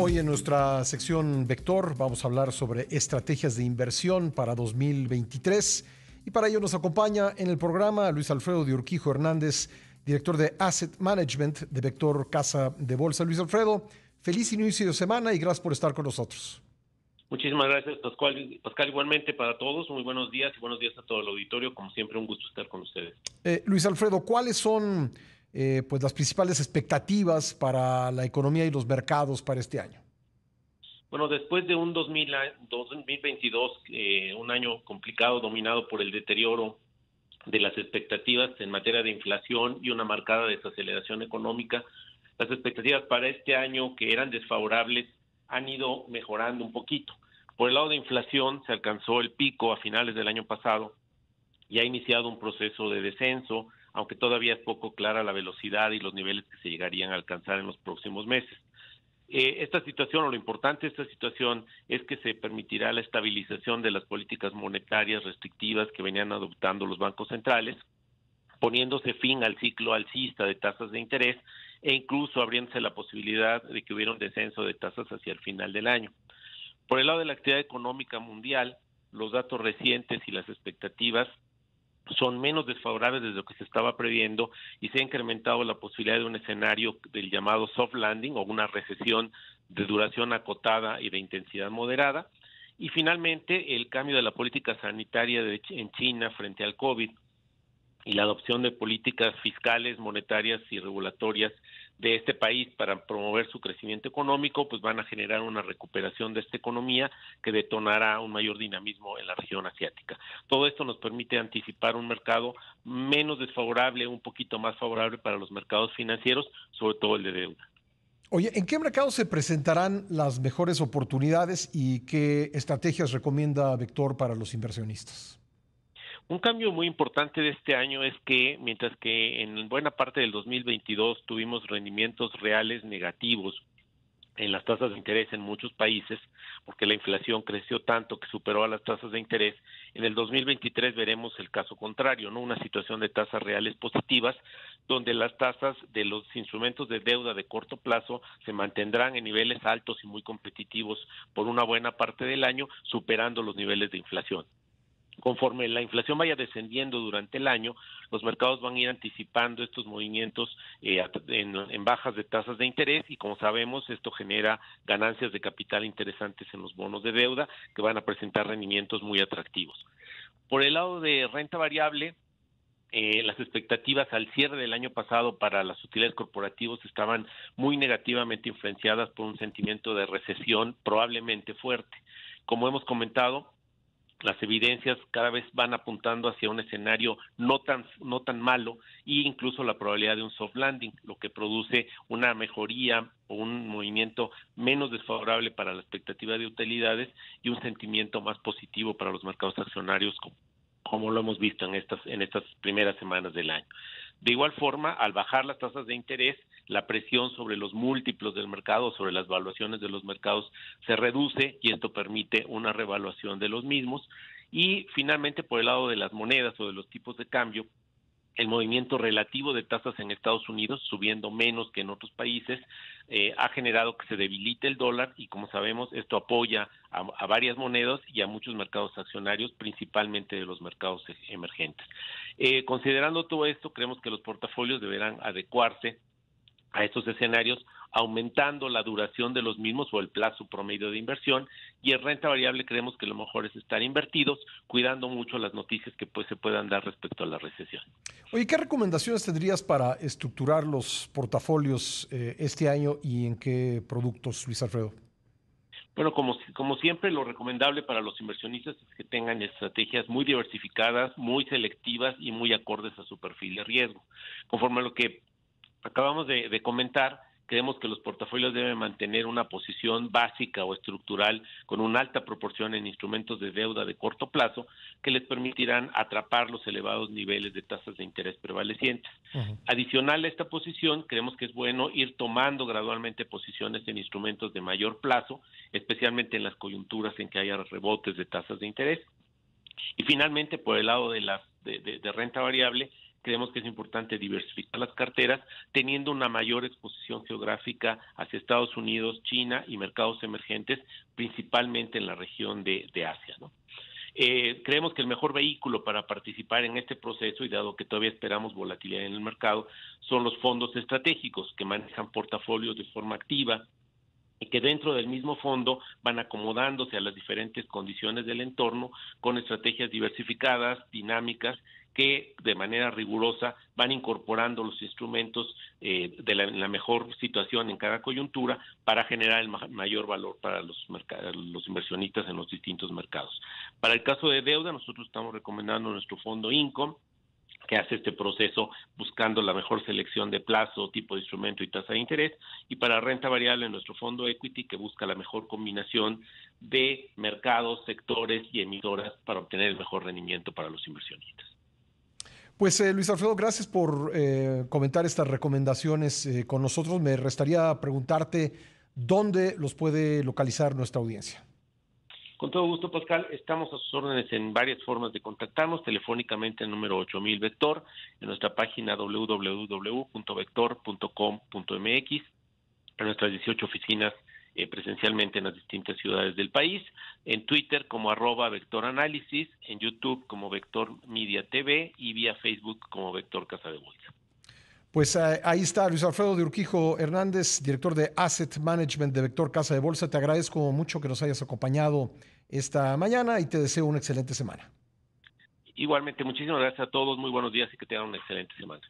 Hoy en nuestra sección Vector vamos a hablar sobre estrategias de inversión para 2023 y para ello nos acompaña en el programa Luis Alfredo de Urquijo Hernández, director de Asset Management de Vector Casa de Bolsa. Luis Alfredo, feliz inicio de semana y gracias por estar con nosotros. Muchísimas gracias, Pascual. Pascal, igualmente para todos, muy buenos días y buenos días a todo el auditorio. Como siempre, un gusto estar con ustedes. Eh, Luis Alfredo, ¿cuáles son eh, pues las principales expectativas para la economía y los mercados para este año? Bueno, después de un 2022, eh, un año complicado dominado por el deterioro de las expectativas en materia de inflación y una marcada desaceleración económica, las expectativas para este año que eran desfavorables han ido mejorando un poquito. Por el lado de inflación, se alcanzó el pico a finales del año pasado y ha iniciado un proceso de descenso, aunque todavía es poco clara la velocidad y los niveles que se llegarían a alcanzar en los próximos meses. Eh, esta situación, o lo importante de esta situación, es que se permitirá la estabilización de las políticas monetarias restrictivas que venían adoptando los bancos centrales, poniéndose fin al ciclo alcista de tasas de interés e incluso abriéndose la posibilidad de que hubiera un descenso de tasas hacia el final del año. Por el lado de la actividad económica mundial, los datos recientes y las expectativas son menos desfavorables desde lo que se estaba previendo y se ha incrementado la posibilidad de un escenario del llamado soft landing o una recesión de duración acotada y de intensidad moderada. Y finalmente, el cambio de la política sanitaria de, en China frente al COVID y la adopción de políticas fiscales, monetarias y regulatorias de este país para promover su crecimiento económico, pues van a generar una recuperación de esta economía que detonará un mayor dinamismo en la región asiática. Todo esto nos permite anticipar un mercado menos desfavorable, un poquito más favorable para los mercados financieros, sobre todo el de deuda. Oye, ¿en qué mercados se presentarán las mejores oportunidades y qué estrategias recomienda Vector para los inversionistas? Un cambio muy importante de este año es que mientras que en buena parte del 2022 tuvimos rendimientos reales negativos en las tasas de interés en muchos países, porque la inflación creció tanto que superó a las tasas de interés, en el 2023 veremos el caso contrario, ¿no? Una situación de tasas reales positivas, donde las tasas de los instrumentos de deuda de corto plazo se mantendrán en niveles altos y muy competitivos por una buena parte del año, superando los niveles de inflación. Conforme la inflación vaya descendiendo durante el año, los mercados van a ir anticipando estos movimientos eh, en, bajas de tasas de interés y como sabemos esto genera ganancias de capital interesantes en los bonos de deuda que van a presentar rendimientos muy atractivos. Por el lado de renta variable, eh, las expectativas al cierre del año pasado para las utilidades corporativas estaban muy negativamente influenciadas por un sentimiento de recesión probablemente fuerte. Como hemos comentado, las evidencias cada vez van apuntando hacia un escenario no tan no tan malo e incluso la probabilidad de un soft landing, lo que produce una mejoría o un movimiento menos desfavorable para la expectativa de utilidades y un sentimiento más positivo para los mercados accionarios como lo hemos visto en estas en estas primeras semanas del año. De igual forma, al bajar las tasas de interés, la presión sobre los múltiplos del mercado, sobre las valuaciones de los mercados, se reduce y esto permite una revaluación de los mismos. Y finalmente, por el lado de las monedas o de los tipos de cambio, el movimiento relativo de tasas en Estados Unidos, subiendo menos que en otros países, eh, ha generado que se debilite el dólar y como sabemos esto apoya a, varias monedas y a muchos mercados accionarios, principalmente de los mercados e-, emergentes. Eh, considerando todo esto, creemos que los portafolios deberán adecuarse a estos escenarios, aumentando la duración de los mismos o el plazo promedio de inversión y en renta variable creemos que lo mejor es estar invertidos, cuidando mucho las noticias que pues, se puedan dar respecto a la recesión. Oye, ¿qué recomendaciones tendrías para estructurar los portafolios eh, este año y en qué productos, Luis Alfredo? Bueno, como, como siempre, lo recomendable para los inversionistas es que tengan estrategias muy diversificadas, muy selectivas y muy acordes a su perfil de riesgo. Conforme a lo que acabamos de, comentar, creemos que los portafolios deben mantener una posición básica o estructural con una alta proporción en instrumentos de deuda de corto plazo que les permitirán atrapar los elevados niveles de tasas de interés prevalecientes. Adicional a esta posición, creemos que es bueno ir tomando gradualmente posiciones en instrumentos de mayor plazo, especialmente en las coyunturas en que haya rebotes de tasas de interés. Y finalmente, por el lado de, las, de renta variable, creemos que es importante diversificar las carteras, teniendo una mayor exposición geográfica hacia Estados Unidos, China y mercados emergentes, principalmente en la región de, Asia. ¿no? Eh, creemos que el mejor vehículo para participar en este proceso, y dado que todavía esperamos volatilidad en el mercado, son los fondos estratégicos que manejan portafolios de forma activa y que dentro del mismo fondo van acomodándose a las diferentes condiciones del entorno con estrategias diversificadas, dinámicas que de manera rigurosa van incorporando los instrumentos eh, de la, mejor situación en cada coyuntura para generar el mayor valor para los, inversionistas en los distintos mercados. Para el caso de deuda, nosotros estamos recomendando nuestro fondo Income, que hace este proceso buscando la mejor selección de plazo, tipo de instrumento y tasa de interés, y para renta variable nuestro fondo equity que busca la mejor combinación de mercados, sectores y emisoras para obtener el mejor rendimiento para los inversionistas. Pues eh, Luis Alfredo, gracias por eh, comentar estas recomendaciones eh, con nosotros. Me restaría preguntarte dónde los puede localizar nuestra audiencia. Con todo gusto, Pascal. Estamos a sus órdenes en varias formas de contactarnos, telefónicamente en número 8000 Vector, en nuestra página www.vector.com.mx, en nuestras 18 oficinas eh, presencialmente en las distintas ciudades del país, en Twitter como arroba Vector Análisis, en YouTube como Vector Media TV y vía Facebook como Vector Casa de Bolsa. Pues eh, ahí está Luis Alfredo de Urquijo Hernández, director de Asset Management de Vector Casa de Bolsa. Te agradezco mucho que nos hayas acompañado esta mañana y te deseo una excelente semana. Igualmente, muchísimas gracias a todos, muy buenos días y que tengan una excelente semana.